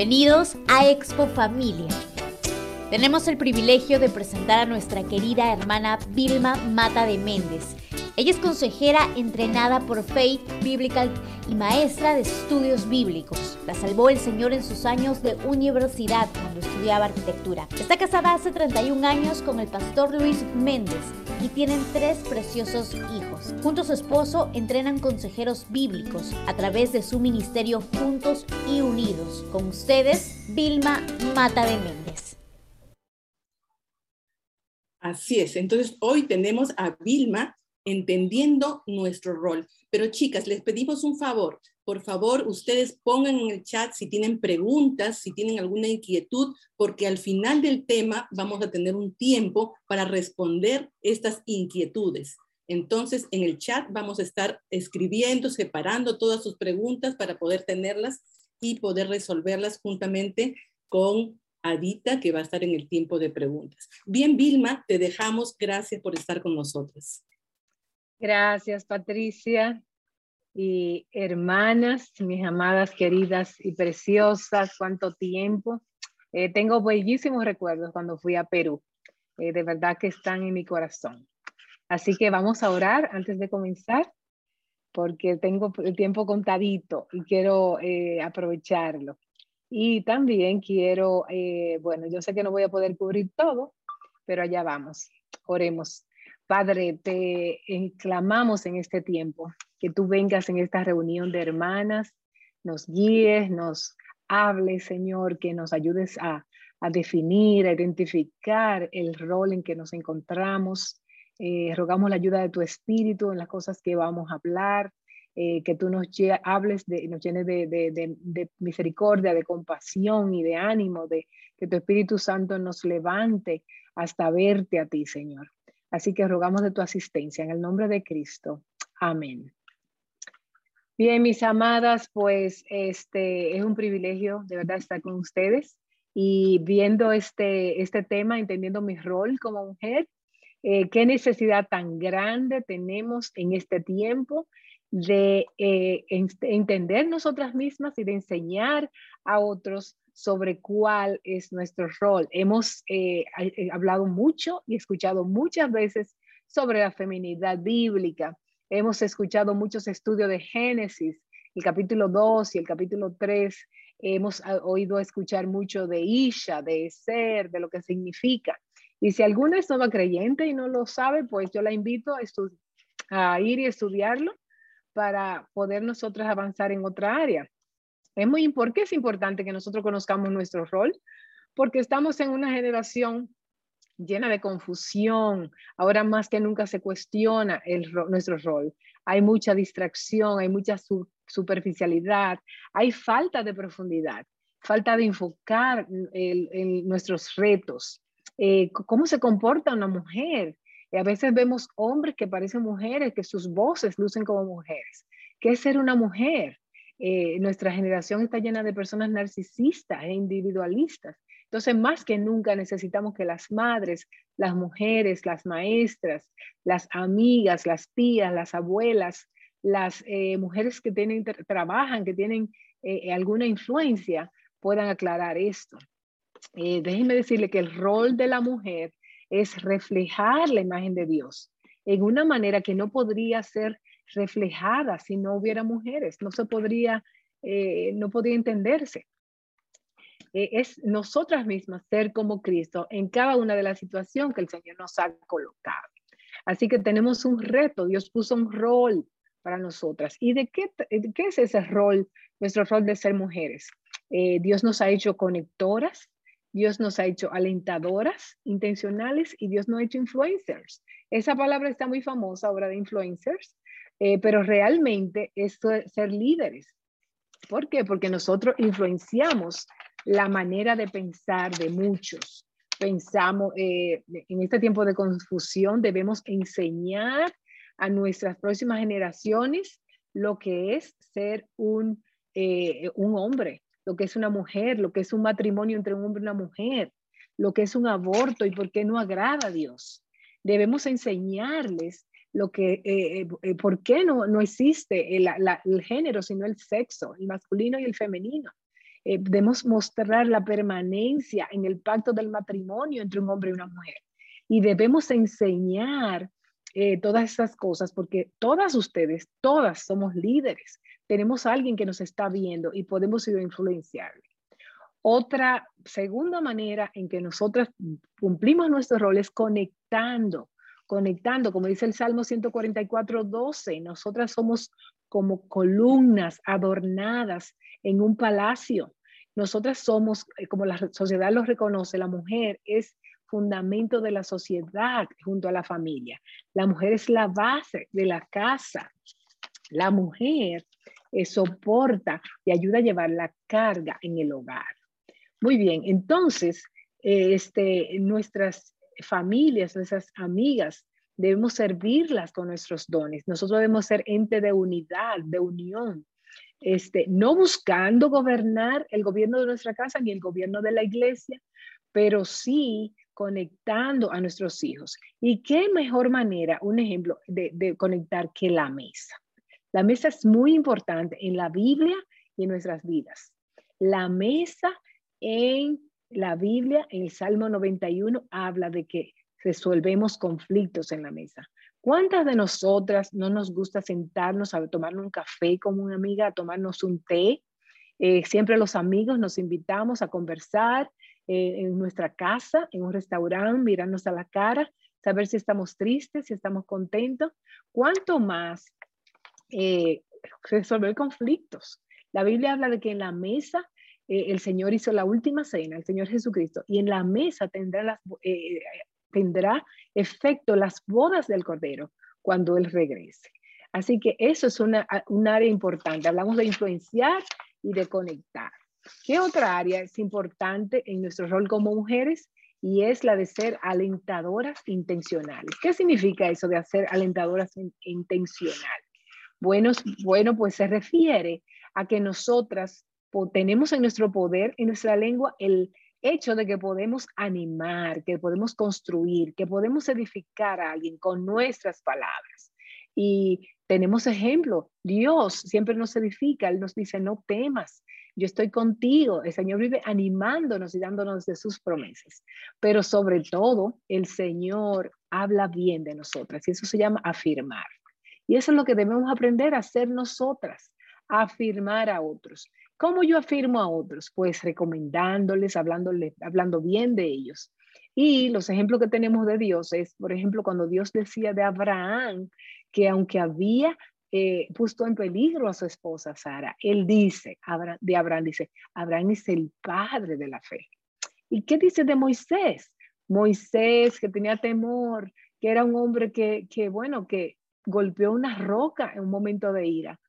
Bienvenidos a Expo Familia. Tenemos el privilegio de presentar a nuestra querida hermana Vilma Mata de Méndez. Ella es consejera entrenada por Faith Biblical y maestra de estudios bíblicos. La salvó el Señor en sus años de universidad cuando estudiaba arquitectura. Está casada hace 31 años con el pastor Luis Méndez y tienen tres preciosos hijos. Junto a su esposo entrenan consejeros bíblicos a través de su ministerio Juntos y Unidos. Con ustedes, Vilma Mata de Méndez. Así es, entonces hoy tenemos a Vilma entendiendo nuestro rol. Pero chicas, les pedimos un favor. Por favor, ustedes pongan en el chat si tienen preguntas, si tienen alguna inquietud, porque al final del tema vamos a tener un tiempo para responder estas inquietudes. Entonces, en el chat vamos a estar escribiendo, separando todas sus preguntas para poder tenerlas y poder resolverlas juntamente con Adita, que va a estar en el tiempo de preguntas. Bien, Vilma, te dejamos. Gracias por estar con nosotros. Gracias, Patricia. Y hermanas, mis amadas, queridas y preciosas, cuánto tiempo. Eh, tengo bellísimos recuerdos cuando fui a Perú. Eh, de verdad que están en mi corazón. Así que vamos a orar antes de comenzar, porque tengo el tiempo contadito y quiero eh, aprovecharlo. Y también quiero, bueno, yo sé que no voy a poder cubrir todo, pero allá vamos. Oremos. Padre, te clamamos en este tiempo que tú vengas en esta reunión de hermanas, nos guíes, nos hables, Señor, que nos ayudes a, definir, a identificar el rol en que nos encontramos. Eh, rogamos la ayuda de tu espíritu en las cosas que vamos a hablar, eh, que tú nos hables, nos llenes de, de, misericordia, de compasión y de ánimo, de que tu Espíritu Santo nos levante hasta verte a ti, Señor. Así que rogamos de tu asistencia en el nombre de Cristo. Amén. Bien, mis amadas, pues este es un privilegio de verdad estar con ustedes y viendo este, este tema, entendiendo mi rol como mujer, eh, qué necesidad tan grande tenemos en este tiempo de eh, entender nosotras mismas y de enseñar a otros sobre cuál es nuestro rol. Hemos eh, eh, hablado mucho y escuchado muchas veces sobre la feminidad bíblica. Hemos escuchado muchos estudios de Génesis, el capítulo 2 y el capítulo 3. Hemos ah, oído escuchar mucho de Isha, de ser, de lo que significa. Y si alguna es nueva creyente y no lo sabe, pues yo la invito a, a ir y estudiarlo para poder nosotras avanzar en otra área. Es muy, ¿Por qué es importante que nosotros conozcamos nuestro rol? Porque estamos en una generación llena de confusión. Ahora más que nunca se cuestiona el, nuestro rol. Hay mucha distracción, hay mucha superficialidad, hay falta de profundidad, falta de enfocar en nuestros retos. Eh, ¿Cómo se comporta una mujer? a veces vemos hombres que parecen mujeres, que sus voces lucen como mujeres. ¿Qué es ser una mujer? Eh, nuestra generación está llena de personas narcisistas e individualistas. Entonces, más que nunca necesitamos que las madres, las mujeres, las maestras, las amigas, las tías, las abuelas, las eh, mujeres que tienen, trabajan, que tienen eh, alguna influencia, puedan aclarar esto. déjenme decirle que el rol de la mujer es reflejar la imagen de Dios en una manera que no podría ser reflejada si no hubiera mujeres, no se podría, eh, no podría entenderse. Eh, es nosotras mismas ser como Cristo en cada una de las situaciones que el Señor nos ha colocado. Así que tenemos un reto, Dios puso un rol para nosotras. ¿Y de qué, qué es ese rol, nuestro rol de ser mujeres? Eh, Dios nos ha hecho conectoras, Dios nos ha hecho alentadoras intencionales y Dios nos ha hecho influencers. Esa palabra está muy famosa ahora de influencers, eh, pero realmente es ser líderes. ¿Por qué? Porque nosotros influenciamos la manera de pensar de muchos. Pensamos, eh, en este tiempo de confusión debemos enseñar a nuestras próximas generaciones lo que es ser un, eh, un hombre, lo que es una mujer, lo que es un matrimonio entre un hombre y una mujer, lo que es un aborto y por qué no agrada a Dios. Debemos enseñarles lo que, eh, eh, por qué no, no existe el, género, sino el sexo, el masculino y el femenino. Eh, debemos mostrar la permanencia en el pacto del matrimonio entre un hombre y una mujer. Y debemos enseñar eh, todas esas cosas porque todas ustedes, todas somos líderes. Tenemos alguien que nos está viendo y podemos influenciarle. Otra segunda manera en que nosotras cumplimos nuestro rol es conectando, conectando, como dice el Salmo 144, 12, nosotras somos como columnas adornadas en un palacio. Nosotras somos, eh, como la sociedad lo reconoce, la mujer es fundamento de la sociedad junto a la familia. La mujer es la base de la casa. La mujer eh, soporta y ayuda a llevar la carga en el hogar. Muy bien, entonces, eh, este, nuestras familias, nuestras amigas, debemos servirlas con nuestros dones. Nosotros debemos ser ente de unidad, de unión, este, no buscando gobernar el gobierno de nuestra casa ni el gobierno de la iglesia, pero sí conectando a nuestros hijos. ¿Y qué mejor manera, un ejemplo de, de conectar que la mesa? La mesa es muy importante en la Biblia y en nuestras vidas. La mesa en la Biblia, en el Salmo 91, habla de que resolvemos conflictos en la mesa. ¿Cuántas de nosotras no nos gusta sentarnos a tomarnos un café con una amiga, a tomarnos un té? Eh, siempre los amigos nos invitamos a conversar eh, en nuestra casa, en un restaurante, mirarnos a la cara, saber si estamos tristes, si estamos contentos. ¿Cuánto más eh, resolver conflictos? La Biblia habla de que en la mesa eh, el Señor hizo la última cena, el Señor Jesucristo, y en la mesa tendrá, las, eh, tendrá efecto las bodas del Cordero cuando Él regrese. Así que eso es una, un área importante. Hablamos de influenciar y de conectar. ¿Qué otra área es importante en nuestro rol como mujeres? Y es la de ser alentadoras intencionales. ¿Qué significa eso de hacer alentadoras intencionales? Bueno, bueno, pues se refiere a que nosotras tenemos en nuestro poder, en nuestra lengua, el hecho de que podemos animar, que podemos construir, que podemos edificar a alguien con nuestras palabras. Y tenemos ejemplo, Dios siempre nos edifica, Él nos dice, no temas, yo estoy contigo, el Señor vive animándonos y dándonos de sus promesas, pero sobre todo el Señor habla bien de nosotras y eso se llama afirmar. Y eso es lo que debemos aprender a hacer nosotras, afirmar a otros. ¿Cómo yo afirmo a otros? Pues recomendándoles, hablándoles, hablando bien de ellos. Y los ejemplos que tenemos de Dios es, por ejemplo, cuando Dios decía de Abraham que aunque había eh, puesto en peligro a su esposa Sara, él dice, de Abraham dice, Abraham es el padre de la fe. ¿Y qué dice de Moisés? Moisés que tenía temor, que era un hombre que bueno, que golpeó una roca en un momento de ira.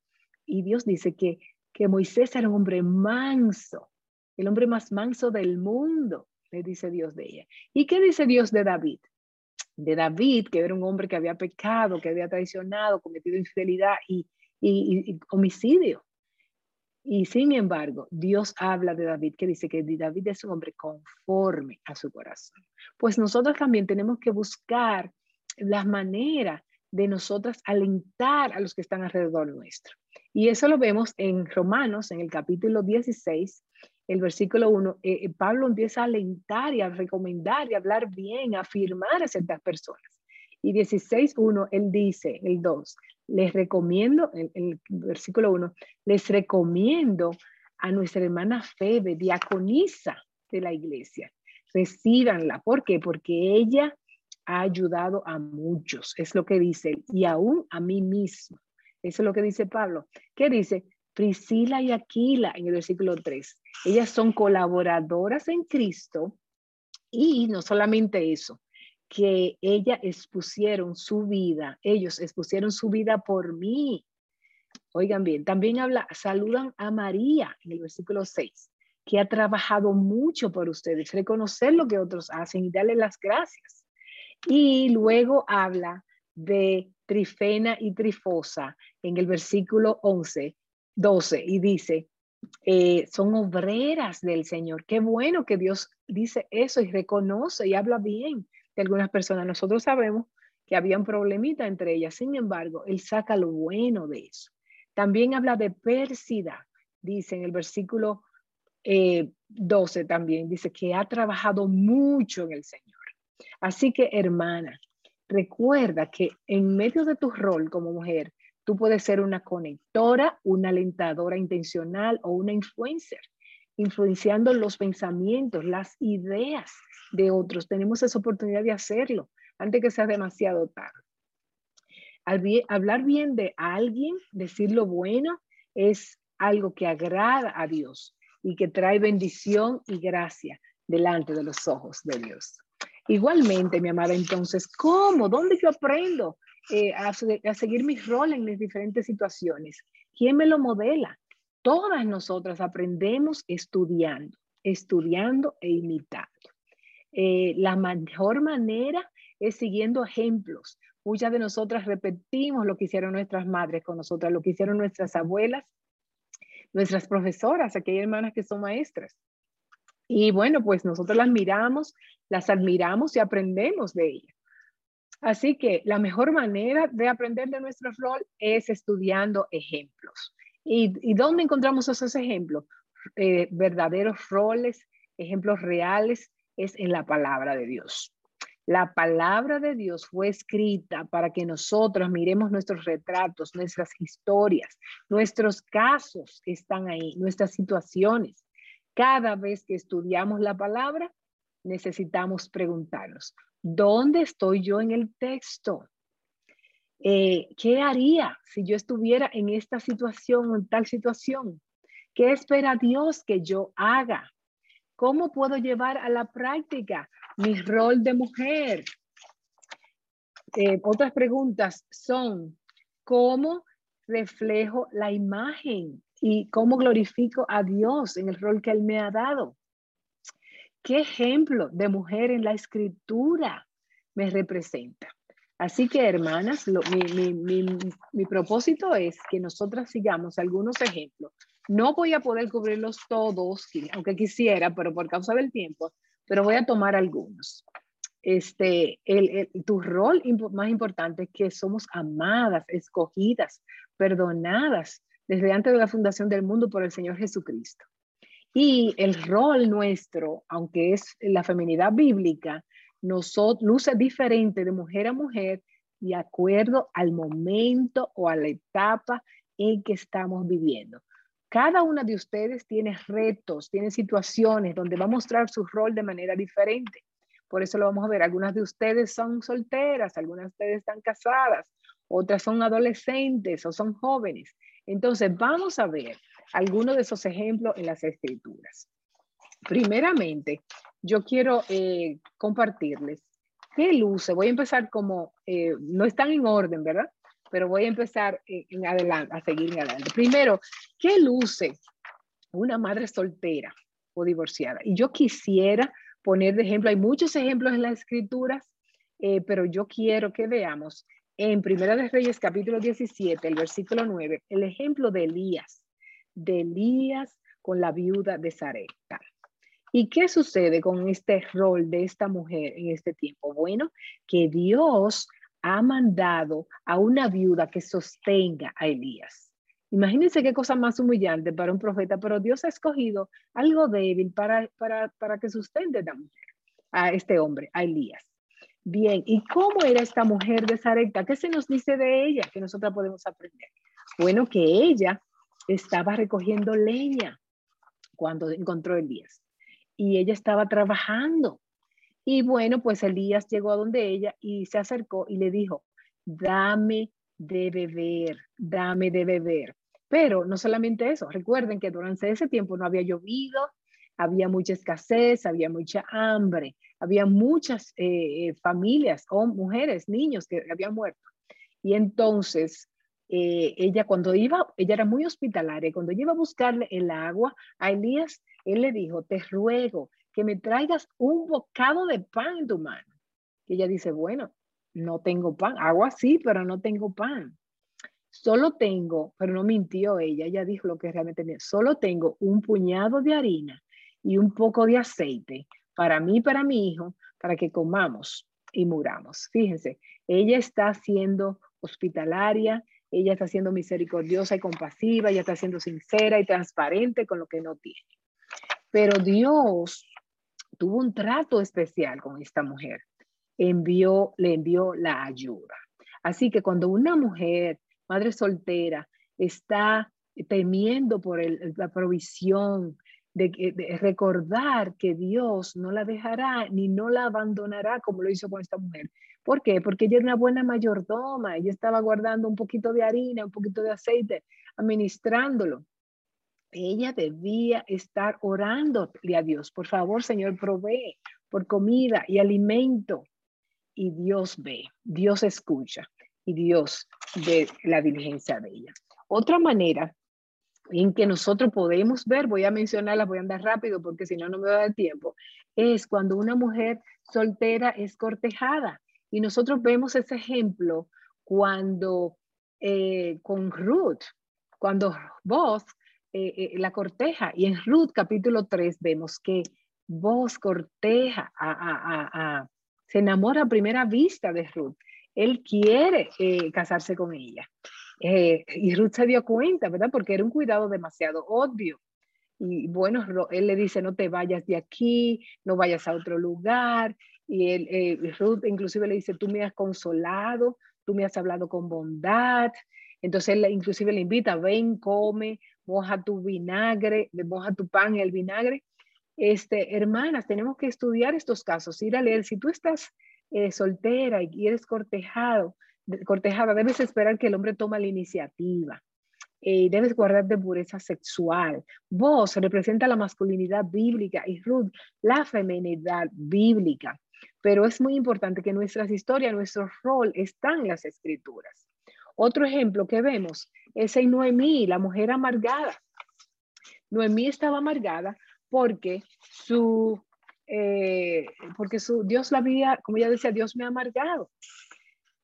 Y Dios dice que que Moisés era un hombre manso, el hombre más manso del mundo, le dice Dios de ella. ¿Y qué dice Dios de David? De David, que era un hombre que había pecado, que había traicionado, cometido infidelidad y, y, homicidio. Y sin embargo, Dios habla de David, que dice que David es un hombre conforme a su corazón. Pues nosotros también tenemos que buscar las maneras de nosotras alentar a los que están alrededor nuestro. Y eso lo vemos en Romanos, en el capítulo 16, el versículo 1. Eh, eh, Pablo empieza a alentar y a recomendar y a hablar bien, a afirmar a ciertas personas. Y 16.1, él dice, el 2, les recomiendo, el, versículo 1, les recomiendo a nuestra hermana Febe, diaconisa de la iglesia. Recíbanla. ¿Por qué? Porque ella ha ayudado a muchos, es lo que dice, y aún a mí mismo. Eso es lo que dice Pablo. ¿Qué dice? Priscila y Aquila en el versículo 3. Ellas son colaboradoras en Cristo y no solamente eso, que ellas expusieron su vida, ellos expusieron su vida por mí. Oigan bien, también habla, saludan a María en el versículo 6, que ha trabajado mucho por ustedes, reconocer lo que otros hacen y darle las gracias. Y luego habla de trifena y trifosa en el versículo 11, 12 y dice, eh, son obreras del Señor. Qué bueno que Dios dice eso y reconoce y habla bien de algunas personas. Nosotros sabemos que había un problemita entre ellas, sin embargo, Él saca lo bueno de eso. También habla de pérsida, dice en el versículo 12 eh, también dice que ha trabajado mucho en el Señor. Así que, hermana, recuerda que en medio de tu rol como mujer, tú puedes ser una conectora, una alentadora intencional o una influencer, influenciando los pensamientos, las ideas de otros. Tenemos esa oportunidad de hacerlo antes que sea demasiado tarde. hablar bien de alguien, decir lo bueno, es algo que agrada a Dios y que trae bendición y gracia delante de los ojos de Dios. Igualmente, mi amada, entonces, ¿cómo? ¿Dónde yo aprendo eh, a, seguir mi rol en las diferentes situaciones? ¿Quién me lo modela? Todas nosotras aprendemos estudiando, estudiando e imitando. Eh, la mejor manera es siguiendo ejemplos. Muchas de nosotras repetimos lo que hicieron nuestras madres con nosotras, lo que hicieron nuestras abuelas, nuestras profesoras, aquellas hermanas que son maestras. Y bueno, pues nosotros las miramos, las admiramos y aprendemos de ellas. Así que la mejor manera de aprender de nuestro rol es estudiando ejemplos. ¿Y, dónde encontramos esos ejemplos? Eh, verdaderos roles, ejemplos reales, es en la palabra de Dios. La palabra de Dios fue escrita para que nosotros miremos nuestros retratos, nuestras historias, nuestros casos están ahí, nuestras situaciones. Cada vez que estudiamos la palabra, necesitamos preguntarnos, ¿dónde estoy yo en el texto? Eh, ¿Qué haría si yo estuviera en esta situación o en tal situación? ¿Qué espera Dios que yo haga? ¿Cómo puedo llevar a la práctica mi rol de mujer? Eh, otras preguntas son, ¿cómo reflejo la imagen y cómo glorifico a Dios en el rol que Él me ha dado. ¿Qué ejemplo de mujer en la escritura me representa? Así que, hermanas, mi, propósito es que nosotras sigamos algunos ejemplos. No voy a poder cubrirlos todos, aunque quisiera, pero por causa del tiempo, pero voy a tomar algunos. Este, tu rol más importante es que somos amadas, escogidas, perdonadas, desde antes de la fundación del mundo por el Señor Jesucristo. Y el rol nuestro, aunque es la feminidad bíblica, nos luce diferente de mujer a mujer de acuerdo al momento o a la etapa en que estamos viviendo. Cada una de ustedes tiene retos, tiene situaciones donde va a mostrar su rol de manera diferente. Por eso lo vamos a ver. Algunas de ustedes son solteras, algunas de ustedes están casadas, otras son adolescentes o son jóvenes. Entonces, vamos a ver algunos de esos ejemplos en las escrituras. Primeramente, yo quiero eh, compartirles qué luce. Voy a empezar como, eh, no están en orden, ¿verdad? Pero voy a empezar en adelante, a seguir en adelante. Primero, ¿qué luce una madre soltera o divorciada? Y yo quisiera poner de ejemplo, hay muchos ejemplos en las escrituras, eh, pero yo quiero que veamos en Primera de Reyes capítulo 17, el versículo 9, el ejemplo de Elías, de Elías con la viuda de Sarepta. ¿Y qué sucede con este rol de esta mujer en este tiempo? Bueno, que Dios ha mandado a una viuda que sostenga a Elías. Imagínense qué cosa más humillante para un profeta, pero Dios ha escogido algo débil para, para, para que sustente a, mujer, a este hombre, a Elías. Bien, ¿y cómo era esta mujer de Sarepta? ¿Qué se nos dice de ella que nosotros podemos aprender? Bueno, que ella estaba recogiendo leña cuando encontró Elías y ella estaba trabajando. Y bueno, pues Elías llegó a donde ella y se acercó y le dijo, dame de beber, dame de beber. Pero no solamente eso, recuerden que durante ese tiempo no había llovido, había mucha escasez, había mucha hambre, había muchas eh, eh, familias o mujeres, niños que habían muerto. Y entonces eh, ella cuando iba, ella era muy hospitalaria, cuando iba a buscarle el agua a Elías, él le dijo, te ruego que me traigas un bocado de pan en tu mano. Y ella dice, bueno, no tengo pan, agua sí, pero no tengo pan. Solo tengo, pero no mintió ella, ella dijo lo que realmente tenía, solo tengo un puñado de harina y un poco de aceite para mí y para mi hijo, para que comamos y muramos. Fíjense, ella está siendo hospitalaria, ella está siendo misericordiosa y compasiva, ella está siendo sincera y transparente con lo que no tiene. Pero Dios tuvo un trato especial con esta mujer. Envió, le envió la ayuda. Así que cuando una mujer, madre soltera, está temiendo por la provisión, de, recordar que Dios no la dejará ni no la abandonará como lo hizo con esta mujer. ¿Por qué? Porque ella era una buena mayordoma, ella estaba guardando un poquito de harina, un poquito de aceite, administrándolo. Ella debía estar orándole a Dios, por favor, Señor, provee por comida y alimento. Y Dios ve, Dios escucha y Dios ve la diligencia de ella. Otra manera en que nosotros podemos ver, voy a mencionarla, voy a andar rápido porque si no, no me va a dar tiempo, es cuando una mujer soltera es cortejada. Y nosotros vemos ese ejemplo cuando eh, con Ruth, cuando vos eh, eh, la corteja. Y en Ruth capítulo 3 vemos que vos corteja, a, se enamora a primera vista de Ruth. Él quiere casarse con ella. Eh, y Ruth se dio cuenta, ¿verdad? Porque era un cuidado demasiado obvio. Y bueno, él le dice, no te vayas de aquí, no vayas a otro lugar. Y él, eh, Ruth inclusive le dice, tú me has consolado, tú me has hablado con bondad. Entonces él inclusive le invita, ven, come, moja tu vinagre, moja tu pan en el vinagre. Este, hermanas, tenemos que estudiar estos casos, ir a leer. Si tú estás eh, soltera y eres cortejado, cortejada, debes esperar que el hombre tome la iniciativa. Eh, debes guardar de pureza sexual. Vos representa la masculinidad bíblica y Ruth la feminidad bíblica. Pero es muy importante que nuestras historias, nuestro rol están en las escrituras. Otro ejemplo que vemos es en Noemí, la mujer amargada. Noemí estaba amargada porque su, eh, porque su Dios la había, como ella decía, Dios me ha amargado.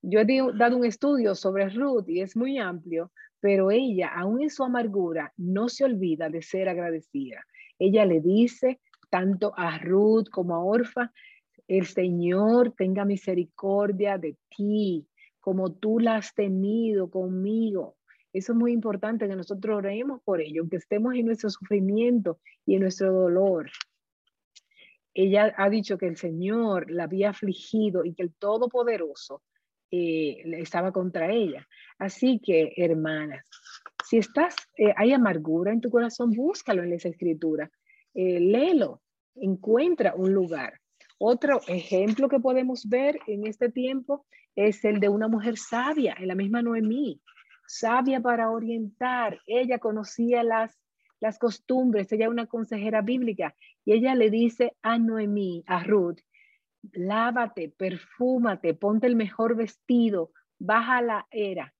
Yo he dado un estudio sobre Ruth y es muy amplio, pero ella, aún en su amargura, no se olvida de ser agradecida. Ella le dice tanto a Ruth como a Orfa, el Señor tenga misericordia de ti, como tú la has tenido conmigo. Eso es muy importante que nosotros oremos por ello, aunque estemos en nuestro sufrimiento y en nuestro dolor. Ella ha dicho que el Señor la había afligido y que el Todopoderoso eh, estaba contra ella. Así que, hermanas, si estás, eh, hay amargura en tu corazón, búscalo en esa escritura, eh, léelo, encuentra un lugar. Otro ejemplo que podemos ver en este tiempo es el de una mujer sabia, en la misma Noemí, sabia para orientar. Ella conocía las, las costumbres, ella una consejera bíblica, y ella le dice a Noemí, a Ruth, lávate, perfúmate, ponte el mejor vestido, baja la era.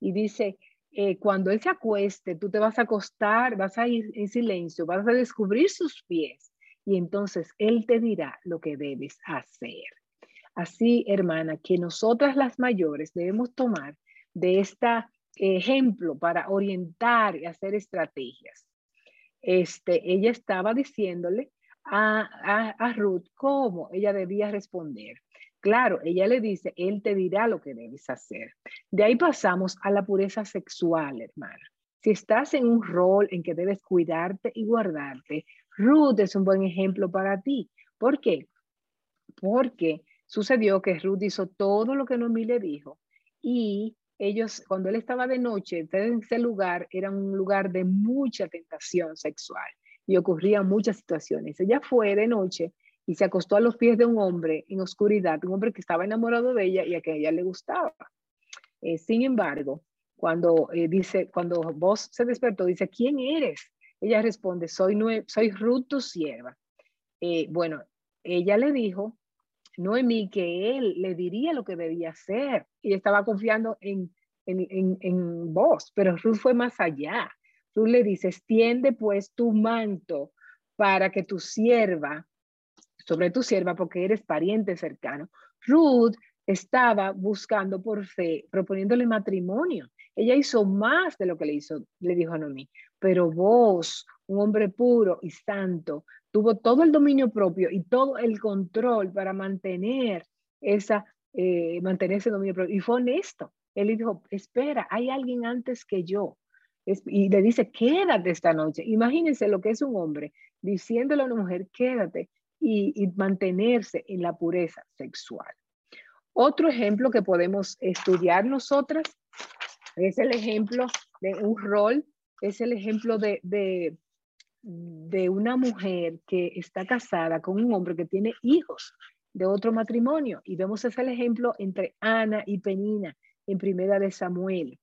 Y dice, eh, cuando él se acueste, tú te vas a acostar, vas a ir en silencio, vas a descubrir sus pies y entonces él te dirá lo que debes hacer. Así, hermana, que nosotras las mayores debemos tomar de este ejemplo para orientar y hacer estrategias. Este, ella estaba diciéndole a, Ruth cómo ella debía responder. Claro, ella le dice, él te dirá lo que debes hacer. De ahí pasamos a la pureza sexual, hermana. Si estás en un rol en que debes cuidarte y guardarte, Ruth es un buen ejemplo para ti. ¿Por qué? Porque sucedió que Ruth hizo todo lo que Noemí le dijo y ellos, cuando él estaba de noche, en ese lugar era un lugar de mucha tentación sexual y ocurrían muchas situaciones. Ella fue de noche y se acostó a los pies de un hombre en oscuridad, un hombre que estaba enamorado de ella y a que ella le gustaba. Eh, sin embargo, cuando eh, dice, cuando vos se despertó, dice, ¿quién eres? Ella responde, soy, soy Ruth, tu sierva. Eh, bueno, ella le dijo, Noemí, que él le diría lo que debía hacer. Y estaba confiando en, en, en, en vos, pero Ruth fue más allá. Tú le dices, tiende pues tu manto para que tu sierva, sobre tu sierva, porque eres pariente cercano. Ruth estaba buscando por fe, proponiéndole matrimonio. Ella hizo más de lo que le hizo, le dijo a Noemí. Pero vos, un hombre puro y santo, tuvo todo el dominio propio y todo el control para mantener esa, eh, mantener ese dominio propio. Y fue honesto. Él dijo, espera, hay alguien antes que yo. Y le dice, quédate esta noche. Imagínense lo que es un hombre diciéndole a una mujer, quédate y, mantenerse en la pureza sexual. Otro ejemplo que podemos estudiar nosotras es el ejemplo de un rol, es el ejemplo de, de, de una mujer que está casada con un hombre que tiene hijos de otro matrimonio. Y vemos ese ejemplo entre Ana y Penina en Primera de Samuel.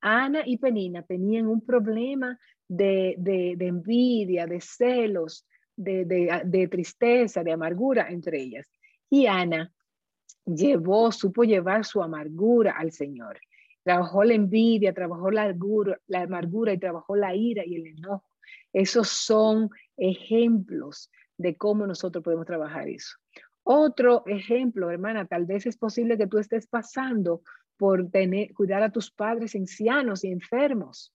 Ana y Penina tenían un problema de, envidia, de celos, de, tristeza, de amargura entre ellas. Y Ana llevó, supo llevar su amargura al Señor. Trabajó la envidia, trabajó la la amargura y trabajó la ira y el enojo. Esos son ejemplos de cómo nosotros podemos trabajar eso. Otro ejemplo, hermana, tal vez es posible que tú estés pasando por tener, cuidar a tus padres ancianos y enfermos.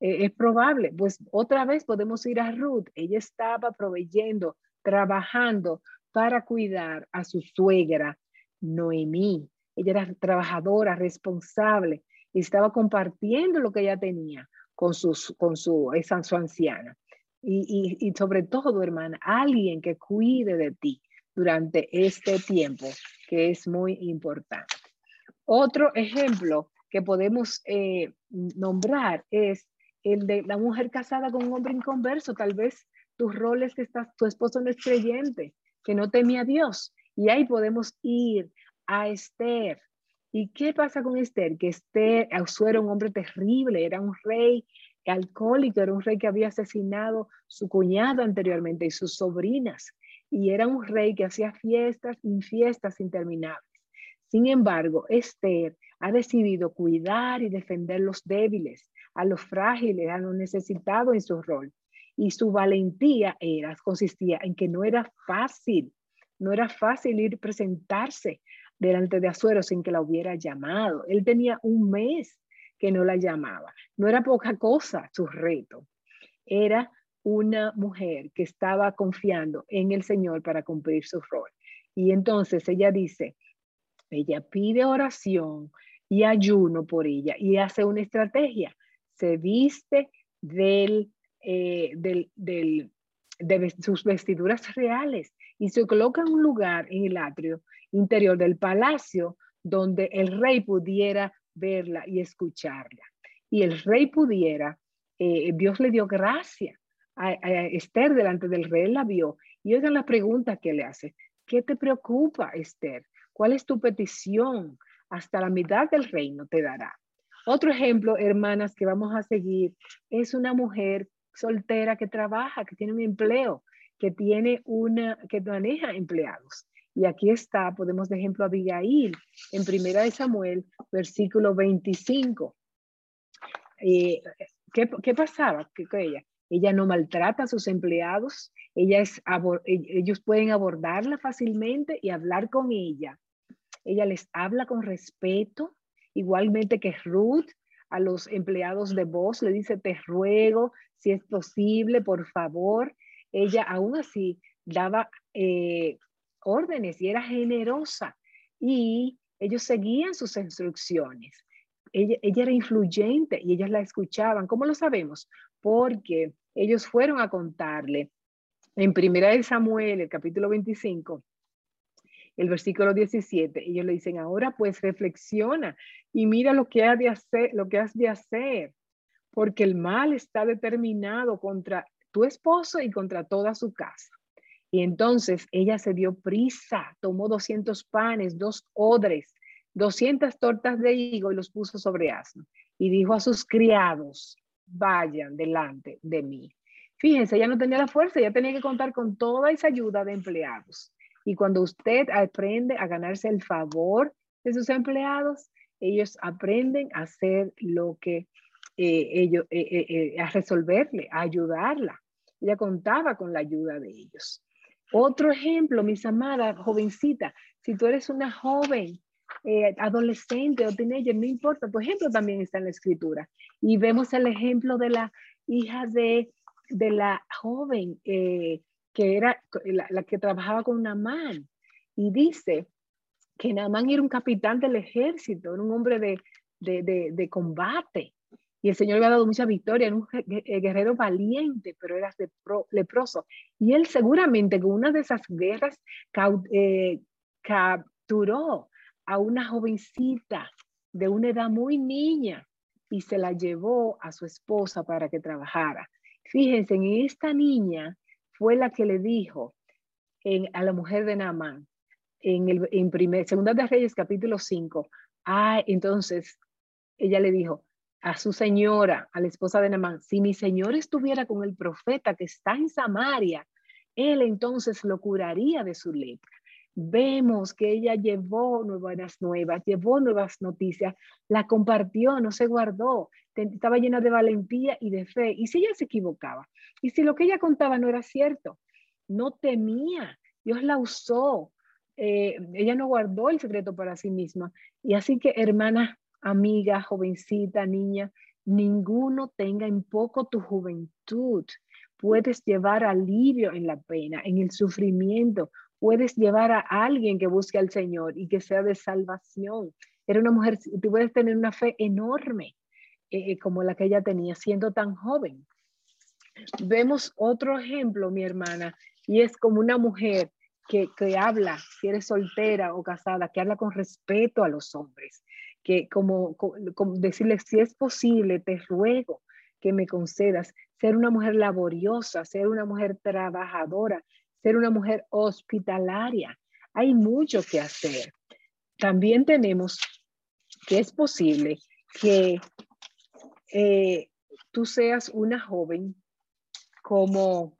Eh, es probable, pues otra vez podemos ir a Ruth. Ella estaba proveyendo, trabajando para cuidar a su suegra, Noemí. Ella era trabajadora, responsable, y estaba compartiendo lo que ella tenía con, sus, con su, esa, su anciana. Y, y, y sobre todo, hermana, alguien que cuide de ti durante este tiempo, que es muy importante. Otro ejemplo que podemos eh, nombrar es el de la mujer casada con un hombre inconverso. Tal vez tus roles que estás, tu esposo no es creyente, que no teme a Dios. Y ahí podemos ir a Esther. ¿Y qué pasa con Esther? Que Esther, era un hombre terrible, era un rey alcohólico, era un rey que había asesinado su cuñado anteriormente y sus sobrinas. Y era un rey que hacía fiestas y fiestas interminables. Sin embargo, Esther ha decidido cuidar y defender los débiles, a los frágiles, a los necesitados en su rol. Y su valentía era, consistía en que no era fácil, no era fácil ir presentarse delante de Azuero sin que la hubiera llamado. Él tenía un mes que no la llamaba. No era poca cosa su reto. Era una mujer que estaba confiando en el Señor para cumplir su rol. Y entonces ella dice, ella pide oración y ayuno por ella y hace una estrategia. Se viste eh, de sus vestiduras reales y se coloca en un lugar en el atrio interior del palacio donde el rey pudiera verla y escucharla. Y el rey pudiera, eh, Dios le dio gracia a, a, Esther delante del rey, la vio. Y oigan la pregunta que le hace, ¿qué te preocupa, Esther? ¿Cuál es tu petición? Hasta la mitad del reino te dará. Otro ejemplo, hermanas, que vamos a seguir, es una mujer soltera que trabaja, que tiene un empleo, que tiene una, que maneja empleados. Y aquí está, podemos de ejemplo Abigail, en Primera de Samuel, versículo 25. Eh, ¿qué, ¿qué, pasaba con ella? Ella no maltrata a sus empleados, ella es, e, ellos pueden abordarla fácilmente y hablar con ella ella les habla con respeto, igualmente que Ruth a los empleados de voz le dice, te ruego, si es posible, por favor. Ella aún así daba eh, órdenes y era generosa y ellos seguían sus instrucciones. Ella, ella, era influyente y ellas la escuchaban. ¿Cómo lo sabemos? Porque ellos fueron a contarle en Primera de Samuel, el capítulo 25, el versículo 17, ellos le dicen, ahora pues reflexiona y mira lo que, has de hacer, lo que has de hacer, porque el mal está determinado contra tu esposo y contra toda su casa. Y entonces ella se dio prisa, tomó 200 panes, dos odres, 200 tortas de higo y los puso sobre asno. Y dijo a sus criados, vayan delante de mí. Fíjense, ella no tenía la fuerza, ella tenía que contar con toda esa ayuda de empleados. Y cuando usted aprende a ganarse el favor de sus empleados, ellos aprenden a hacer lo que eh, ellos, eh, eh, a resolverle, a ayudarla. Ella contaba con la ayuda de ellos. Otro ejemplo, mis amadas, jovencita, si tú eres una joven, adolescente o teenager, no importa, tu ejemplo también está en la escritura. Y vemos el ejemplo de la hija de, de la joven que era la, que trabajaba con Namán. Y dice que Namán era un capitán del ejército, era un hombre de, de, de, combate. y el Señor le había dado mucha victoria, era un eh, guerrero valiente, pero era leproso. Y él seguramente con una de esas guerras eh, capturó a una jovencita de una edad muy niña y se la llevó a su esposa para que trabajara. Fíjense, en esta niña fue la que le dijo a la mujer de Naamán, en, el, en primer, Segunda de Reyes capítulo 5, ah, entonces ella le dijo, a su señora, a la esposa de Namán, si mi señor estuviera con el profeta que está en Samaria, él entonces lo curaría de su lepra. Vemos que ella llevó nuevas nuevas, llevó nuevas noticias, la compartió, no se guardó, estaba llena de valentía y de fe. Y si ella se equivocaba, y si lo que ella contaba no era cierto, no temía, Dios la usó, eh, ella no guardó el secreto para sí misma. Y así que, hermana, amiga, jovencita, niña, ninguno tenga en poco tu juventud. Puedes llevar alivio en la pena, en el sufrimiento. Puedes llevar a alguien que busque al Señor y que sea de salvación. Era una mujer, tú puedes tener una fe enorme eh, como la que ella tenía siendo tan joven. Vemos otro ejemplo, mi hermana, y es como una mujer que, que habla, si eres soltera o casada, que habla con respeto a los hombres, que como, como, decirle, si es posible, te ruego que me concedas ser una mujer laboriosa, ser una mujer trabajadora, ser una mujer hospitalaria. Hay mucho que hacer. También tenemos que es posible que eh, tú seas una joven como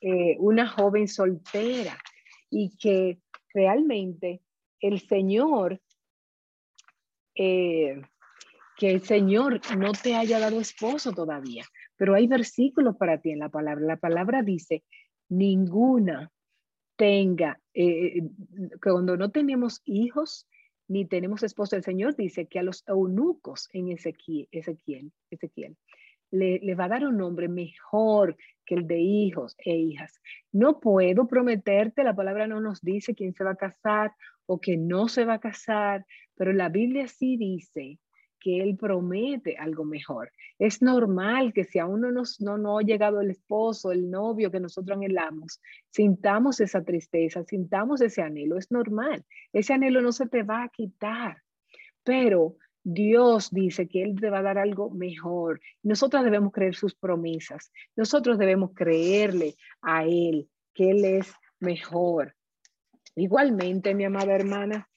eh, una joven soltera y que realmente el Señor eh, que el Señor no te haya dado esposo todavía, pero hay versículos para ti en la palabra. La palabra dice, ninguna tenga, eh, eh, cuando no tenemos hijos ni tenemos esposo, el Señor dice que a los eunucos en Ezequiel, Ezequiel, Ezequiel le, va a dar un nombre mejor que el de hijos e hijas. No puedo prometerte, la palabra no nos dice quién se va a casar o que no se va a casar, pero la Biblia sí dice que Él promete algo mejor. Es normal que si aún no nos no, no ha llegado el esposo, el novio que nosotros anhelamos, sintamos esa tristeza, sintamos ese anhelo. Es normal. Ese anhelo no se te va a quitar. Pero Dios dice que Él te va a dar algo mejor. Nosotros debemos creer sus promesas. Nosotros debemos creerle a Él que Él es mejor. Igualmente, mi amada hermana,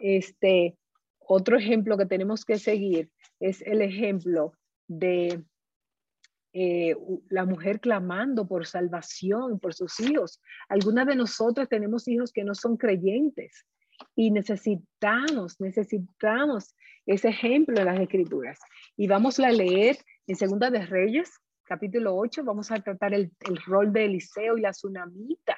este, otro ejemplo que tenemos que seguir es el ejemplo de eh, la mujer clamando por salvación, por sus hijos. Algunas de nosotros tenemos hijos que no son creyentes y necesitamos, necesitamos ese ejemplo en las escrituras. Y vamos a leer en Segunda de Reyes, capítulo 8, vamos a tratar el, el rol de Eliseo y la tsunamita.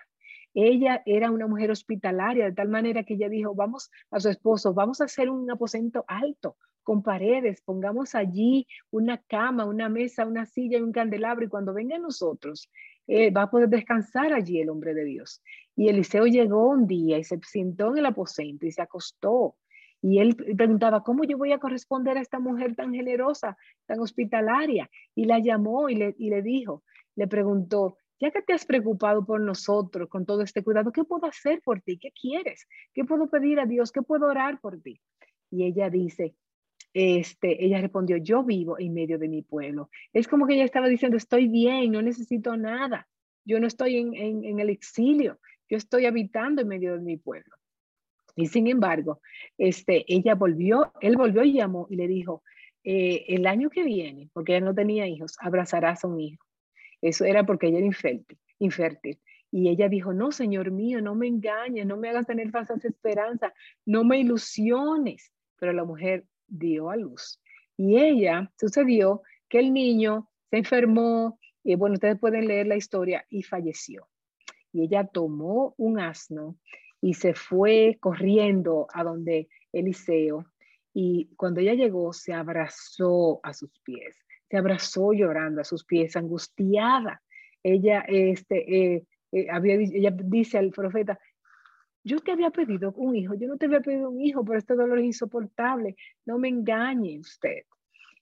Ella era una mujer hospitalaria, de tal manera que ella dijo, vamos a su esposo, vamos a hacer un aposento alto con paredes, pongamos allí una cama, una mesa, una silla y un candelabro y cuando venga nosotros, eh, va a poder descansar allí el hombre de Dios. Y Eliseo llegó un día y se sentó en el aposento y se acostó. Y él preguntaba, ¿cómo yo voy a corresponder a esta mujer tan generosa, tan hospitalaria? Y la llamó y le, y le dijo, le preguntó, ya que te has preocupado por nosotros con todo este cuidado, ¿qué puedo hacer por ti? ¿Qué quieres? ¿Qué puedo pedir a Dios? ¿Qué puedo orar por ti? Y ella dice, este, ella respondió, yo vivo en medio de mi pueblo. Es como que ella estaba diciendo, estoy bien, no necesito nada. Yo no estoy en, en, el exilio, yo estoy habitando en medio de mi pueblo. Y sin embargo, este, ella volvió, él volvió y llamó y le dijo, eh, el año que viene, porque ella no tenía hijos, abrazarás a un hijo. Eso era porque ella era infértil, infértil. Y ella dijo, no, Señor mío, no me engañes, no me hagas tener falsas esperanzas, no me ilusiones. Pero la mujer dio a luz. Y ella, sucedió que el niño se enfermó, y bueno, ustedes pueden leer la historia, y falleció. Y ella tomó un asno y se fue corriendo a donde Eliseo. Y cuando ella llegó, se abrazó a sus pies se abrazó llorando a sus pies, angustiada. Ella, este, eh, eh, había, ella dice al profeta, yo te había pedido un hijo, yo no te había pedido un hijo, pero este dolor es insoportable, no me engañe usted.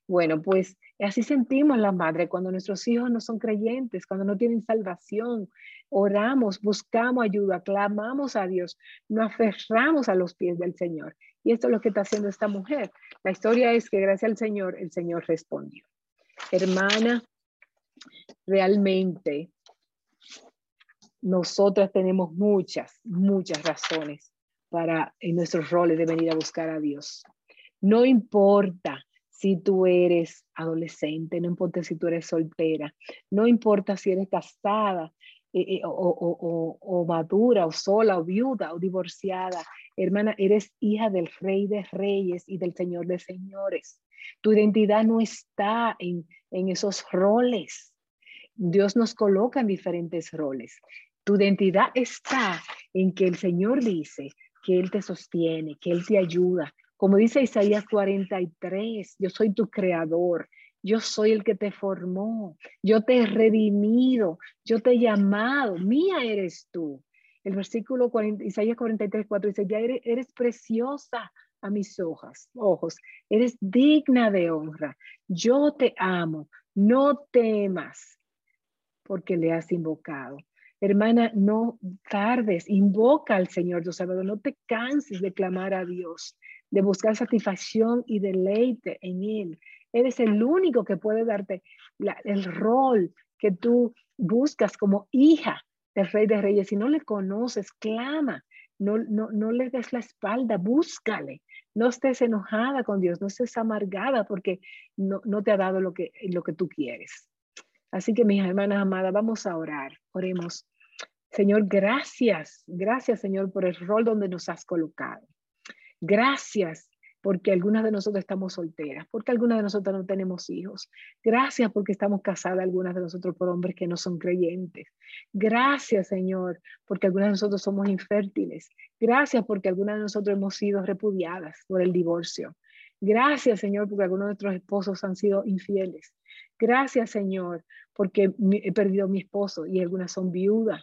Bueno, pues así sentimos la madre cuando nuestros hijos no son creyentes, cuando no tienen salvación. Oramos, buscamos ayuda, clamamos a Dios, nos aferramos a los pies del Señor. Y esto es lo que está haciendo esta mujer. La historia es que gracias al Señor, el Señor respondió. Hermana, realmente nosotras tenemos muchas, muchas razones para en nuestros roles de venir a buscar a Dios. No importa si tú eres adolescente, no importa si tú eres soltera, no importa si eres casada eh, eh, o, o, madura o sola o viuda o divorciada, hermana, eres hija del rey de reyes y del señor de señores. Tu identidad no está en, en esos roles. Dios nos coloca en diferentes roles. Tu identidad está en que el Señor dice que Él te sostiene, que Él te ayuda, como dice Isaías 43, yo soy tu creador, yo soy el que te formó, yo te he redimido, yo te he llamado, mía eres tú. El versículo 40, Isaías 43, 4 dice, ya eres, eres preciosa a mis ojos, ojos, eres digna de honra, yo te amo, no temas porque le has invocado. Hermana, no tardes, invoca al Señor tu Salvador, no te canses de clamar a Dios de buscar satisfacción y deleite en Él. Eres el único que puede darte el rol que tú buscas como hija del Rey de Reyes. Si no le conoces, clama. No, no, no le des la espalda, búscale. No estés enojada con Dios, no estés amargada porque no, no te ha dado lo que, lo que tú quieres. Así que mis hermanas amadas, vamos a orar. Oremos. Señor, gracias, gracias Señor por el rol donde nos has colocado. Gracias porque algunas de nosotros estamos solteras, porque algunas de nosotros no tenemos hijos. Gracias porque estamos casadas, algunas de nosotros por hombres que no son creyentes. Gracias, Señor, porque algunas de nosotros somos infértiles. Gracias porque algunas de nosotros hemos sido repudiadas por el divorcio. Gracias, Señor, porque algunos de nuestros esposos han sido infieles. Gracias, Señor, porque he perdido a mi esposo y algunas son viudas.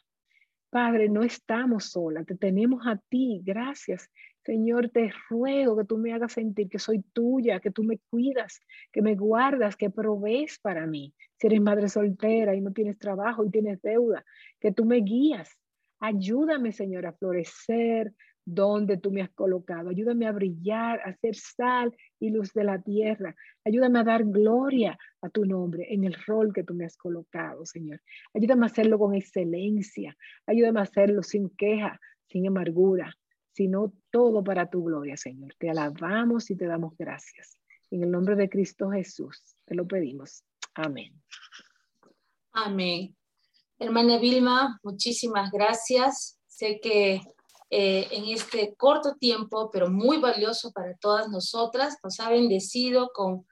Padre, no estamos solas, te tenemos a ti. Gracias. Señor, te ruego que tú me hagas sentir que soy tuya, que tú me cuidas, que me guardas, que provees para mí. Si eres madre soltera y no tienes trabajo y tienes deuda, que tú me guías. Ayúdame, Señor, a florecer donde tú me has colocado. Ayúdame a brillar, a ser sal y luz de la tierra. Ayúdame a dar gloria a tu nombre en el rol que tú me has colocado, Señor. Ayúdame a hacerlo con excelencia. Ayúdame a hacerlo sin queja, sin amargura, sino todo para tu gloria, Señor. Te alabamos y te damos gracias. En el nombre de Cristo Jesús, te lo pedimos. Amén. Amén. Hermana Vilma, muchísimas gracias. Sé que eh, en este corto tiempo, pero muy valioso para todas nosotras, nos ha bendecido con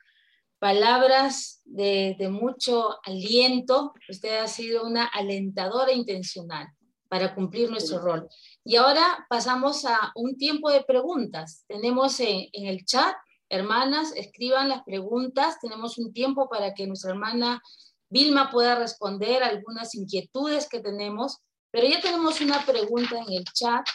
palabras de, de mucho aliento. Usted ha sido una alentadora intencional para cumplir nuestro rol. Y ahora pasamos a un tiempo de preguntas. Tenemos en, el chat, hermanas, escriban las preguntas. Tenemos un tiempo para que nuestra hermana Vilma pueda responder algunas inquietudes que tenemos. Pero ya tenemos una pregunta en el chat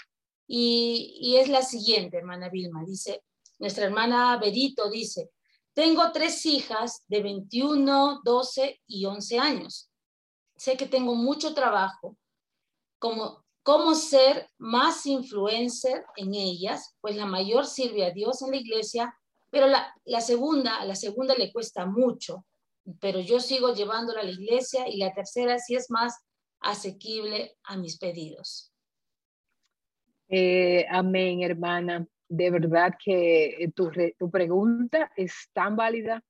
y, y es la siguiente, hermana Vilma. Dice, nuestra hermana Berito dice, tengo tres hijas de 21, 12 y 11 años. Sé que tengo mucho trabajo como cómo ser más influencer en ellas, pues la mayor sirve a Dios en la iglesia, pero la, la segunda, la segunda le cuesta mucho, pero yo sigo llevándola a la iglesia y la tercera sí es más asequible a mis pedidos. Eh, amén, hermana. De verdad que tu, tu pregunta es tan válida.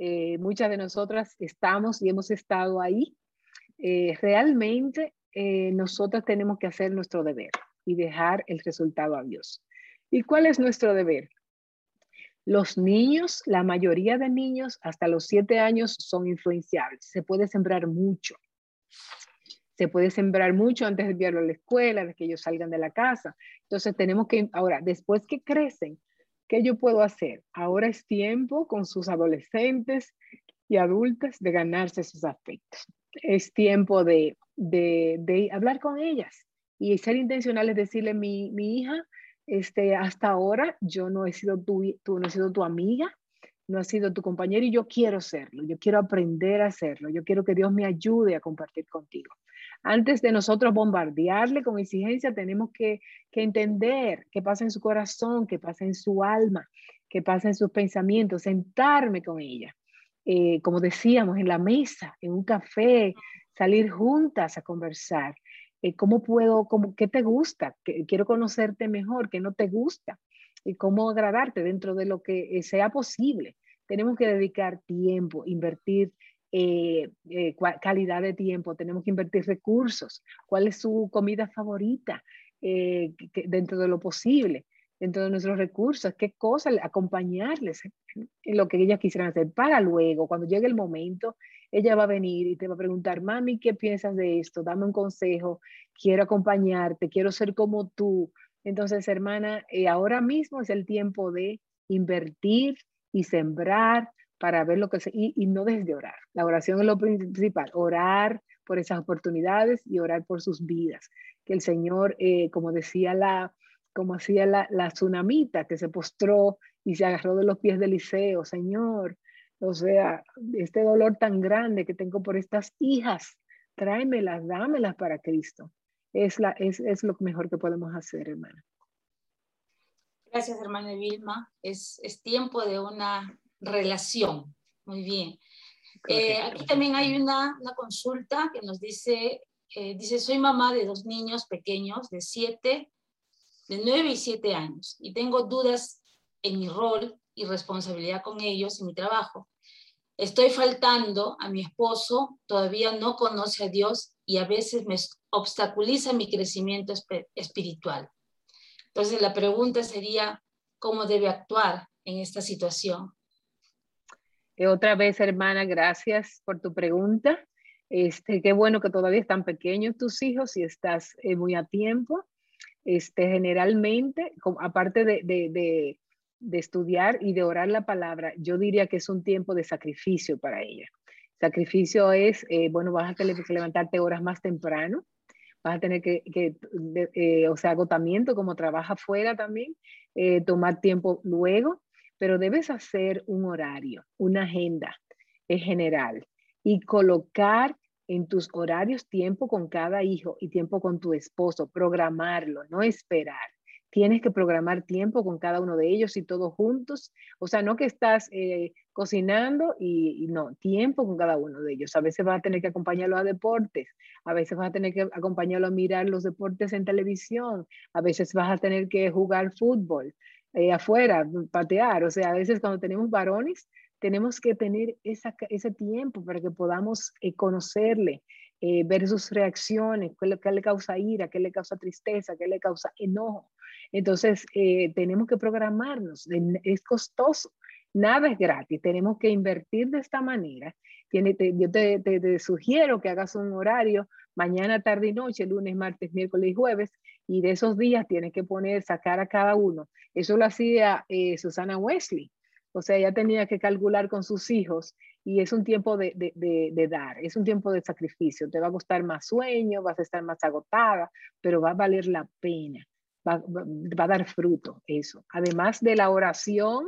Eh, muchas de nosotras estamos y hemos estado ahí. Eh, realmente eh, nosotras tenemos que hacer nuestro deber y dejar el resultado a Dios. ¿Y cuál es nuestro deber? Los niños, la mayoría de niños hasta los siete años son influenciables. Se puede sembrar mucho. Se puede sembrar mucho antes de enviarlo a la escuela, de que ellos salgan de la casa. Entonces tenemos que, ahora, después que crecen, ¿qué yo puedo hacer? Ahora es tiempo con sus adolescentes y adultas de ganarse sus afectos. Es tiempo de de, hablar con ellas y ser intencionales, decirle, mi, mi hija, este, hasta ahora yo no he sido tu, no he sido tu amiga, no ha sido tu compañero y yo quiero serlo, yo quiero aprender a hacerlo, yo quiero que Dios me ayude a compartir contigo. Antes de nosotros bombardearle con exigencia, tenemos que, entender qué pasa en su corazón, qué pasa en su alma, qué pasa en sus pensamientos, sentarme con ella. Eh, como decíamos, en la mesa, en un café, salir juntas a conversar. Eh, ¿Cómo puedo, cómo, qué te gusta? Quiero conocerte mejor, qué no te gusta y cómo agradarte dentro de lo que eh, sea posible. Tenemos que dedicar tiempo, invertir eh, eh, calidad de tiempo, tenemos que invertir recursos, cuál es su comida favorita dentro de lo posible, dentro de nuestros recursos, qué cosas, acompañarles en lo que ellas quisieran hacer para luego, cuando llegue el momento, ella va a venir y te va a preguntar, mami, ¿qué piensas de esto? Dame un consejo, quiero acompañarte, quiero ser como tú, entonces, hermana, eh, ahora mismo es el tiempo de invertir y sembrar para ver lo que se... Y, no desde orar. La oración es lo principal, orar por esas oportunidades y orar por sus vidas. Que el Señor, eh, como decía la, como hacía la, la tsunamita, que se postró y se agarró de los pies de Eliseo, Señor, o sea, este dolor tan grande que tengo por estas hijas, tráemelas, dámelas para Cristo es, la, es, es lo mejor que podemos hacer, hermana. Gracias, hermana Vilma. Es, es tiempo de una relación. Muy bien. Eh, aquí también hay una, una, consulta que nos dice, eh, dice, soy mamá de dos niños pequeños de siete, de nueve y siete años y tengo dudas en mi rol y responsabilidad con ellos en mi trabajo. Estoy faltando a mi esposo, todavía no conoce a Dios y a veces me obstaculiza mi crecimiento espiritual. Entonces la pregunta sería, ¿cómo debe actuar en esta situación? Eh, otra vez, hermana, gracias por tu pregunta. Este, qué bueno que todavía están pequeños tus hijos y estás eh, muy a tiempo. Este, generalmente, aparte de, de, de, estudiar y de orar la palabra, yo diría que es un tiempo de sacrificio para ella. Sacrificio es, eh, bueno, vas a tener que levantarte horas más temprano, vas a tener que, eh, o sea, agotamiento como trabaja afuera también, eh, tomar tiempo luego, pero debes hacer un horario, una agenda en general y colocar en tus horarios tiempo con cada hijo y tiempo con tu esposo, programarlo, no esperar tienes que programar tiempo con cada uno de ellos y todos juntos. O sea, no que estás eh, cocinando y, no, tiempo con cada uno de ellos. A veces vas a tener que acompañarlo a deportes, a veces vas a tener que acompañarlo a mirar los deportes en televisión, a veces vas a tener que jugar fútbol eh, afuera, patear. O sea, a veces cuando tenemos varones, tenemos que tener ese tiempo para que podamos eh, conocerle, ver sus reacciones, qué le causa ira, qué le causa tristeza, qué le causa enojo. Entonces, eh, tenemos que programarnos, es costoso, nada es gratis, tenemos que invertir de esta manera. Tiene, yo te, sugiero que hagas un horario mañana, tarde y noche, lunes, martes, miércoles y jueves, y de esos días tienes que poner, sacar a cada uno. Eso lo hacía eh, Susana Wesley. O sea, ella tenía que calcular con sus hijos y es un tiempo de, de, dar, es un tiempo de sacrificio. Te va a costar más sueño, vas a estar más agotada, pero va a valer la pena va, a dar fruto eso. Además de la oración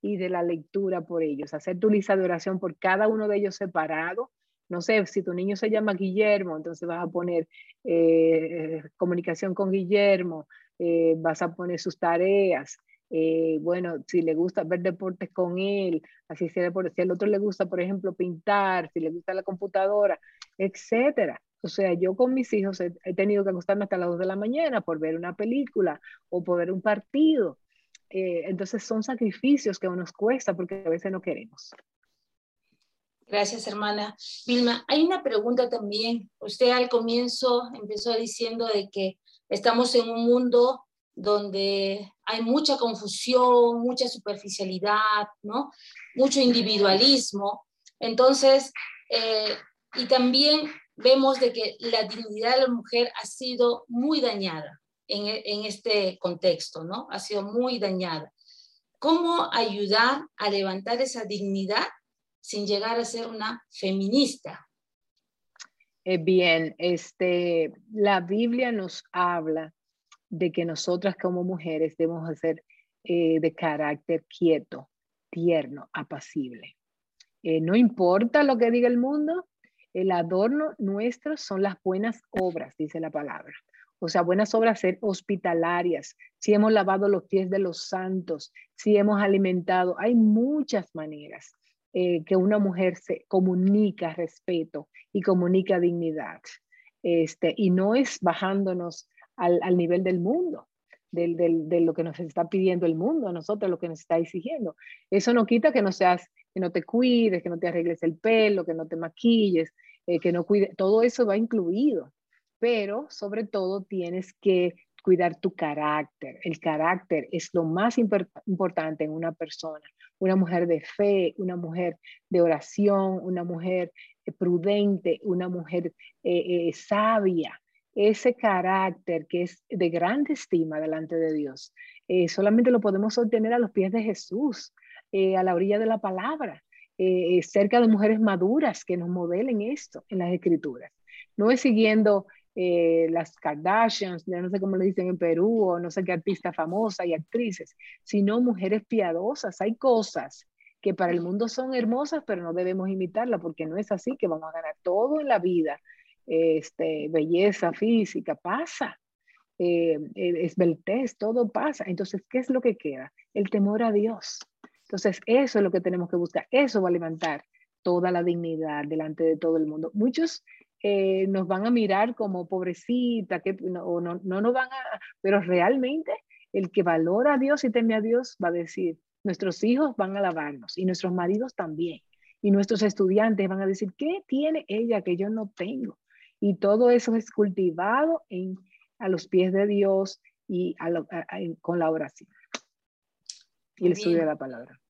y de la lectura por ellos, hacer tu lista de oración por cada uno de ellos separado. No sé, si tu niño se llama Guillermo, entonces vas a poner eh, comunicación con Guillermo, eh, vas a poner sus tareas, eh, bueno, si le gusta ver deportes con él, así sea si al otro le gusta, por ejemplo, pintar, si le gusta la computadora, etcétera. O sea, yo con mis hijos he, tenido que acostarme hasta las 2 de la mañana por ver una película o por ver un partido. Eh, entonces son sacrificios que nos cuesta porque a veces no queremos. Gracias, hermana. Vilma, hay una pregunta también. Usted al comienzo empezó diciendo de que estamos en un mundo donde hay mucha confusión, mucha superficialidad, ¿no? Mucho individualismo. Entonces, eh, y también vemos de que la dignidad de la mujer ha sido muy dañada en, este contexto, ¿no? Ha sido muy dañada. ¿Cómo ayudar a levantar esa dignidad sin llegar a ser una feminista? Eh, bien, este, la Biblia nos habla de que nosotras como mujeres debemos ser eh, de carácter quieto, tierno, apacible. Eh, no importa lo que diga el mundo, el adorno nuestro son las buenas obras, dice la palabra. O sea, buenas obras ser hospitalarias, si hemos lavado los pies de los santos, si hemos alimentado. Hay muchas maneras eh, que una mujer se comunica respeto y comunica dignidad. Este, y no es bajándonos al, al nivel del mundo, del, del, de lo que nos está pidiendo el mundo, a nosotros lo que nos está exigiendo. Eso no quita que no seas, que no te cuides, que no te arregles el pelo, que no te maquilles, eh, que no cuide, todo eso va incluido, pero sobre todo tienes que cuidar tu carácter. El carácter es lo más importante en una persona, una mujer de fe, una mujer de oración, una mujer eh, prudente, una mujer eh, sabia. Ese carácter que es de gran estima delante de Dios, solamente lo podemos obtener a los pies de Jesús, a la orilla de la palabra. Eh, cerca de mujeres maduras que nos modelen esto en las escrituras. No es siguiendo eh, las Kardashians, no sé cómo le dicen en Perú, o no sé qué artista famosa y actrices, sino mujeres piadosas. Hay cosas que para el mundo son hermosas, pero no debemos imitarla porque no es así que vamos a ganar todo en la vida. Este, belleza física, pasa. Eh, esbeltez, todo pasa. Entonces, ¿qué es lo que queda? El temor a Dios. Entonces, eso es lo que tenemos que buscar. Eso va a levantar toda la dignidad delante de todo el mundo. Muchos eh, nos van a mirar como pobrecita, que no, no, no nos van a, pero realmente el que valora a Dios y teme a Dios va a decir, nuestros hijos van a alabarnos y nuestros maridos también. Y nuestros estudiantes van a decir, ¿qué tiene ella que yo no tengo? Y todo eso es cultivado en, a los pies de Dios y con la oración y el estudio de la palabra.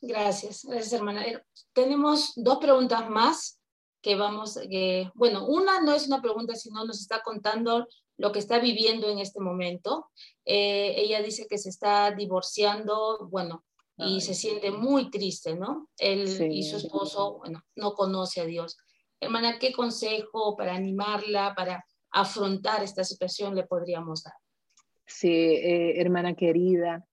Gracias, gracias hermana. Eh, tenemos dos preguntas más que vamos, que, bueno, una no es una pregunta, sino nos está contando lo que está viviendo en este momento. Eh, ella dice que se está divorciando, bueno, y se siente muy triste, ¿no? Él y su esposo, bueno, no conoce a Dios. Hermana, ¿qué consejo para animarla, para afrontar esta situación le podríamos dar? Sí, eh, hermana querida,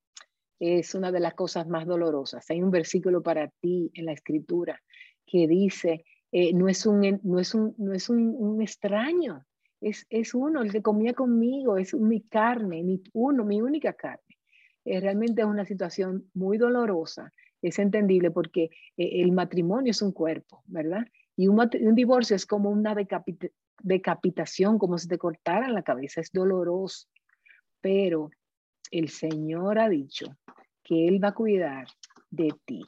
es una de las cosas más dolorosas. Hay un versículo para ti en la escritura que dice, eh, no es, un, no es, un, no es un, extraño, es, es, uno, el que comía conmigo, es mi carne, mi, uno, mi única carne. Eh, realmente es una situación muy dolorosa, es entendible porque eh, el matrimonio es un cuerpo, ¿verdad? Y un, un divorcio es como una decapitación, como si te cortaran la cabeza, es doloroso. Pero el Señor ha dicho que Él va a cuidar de ti.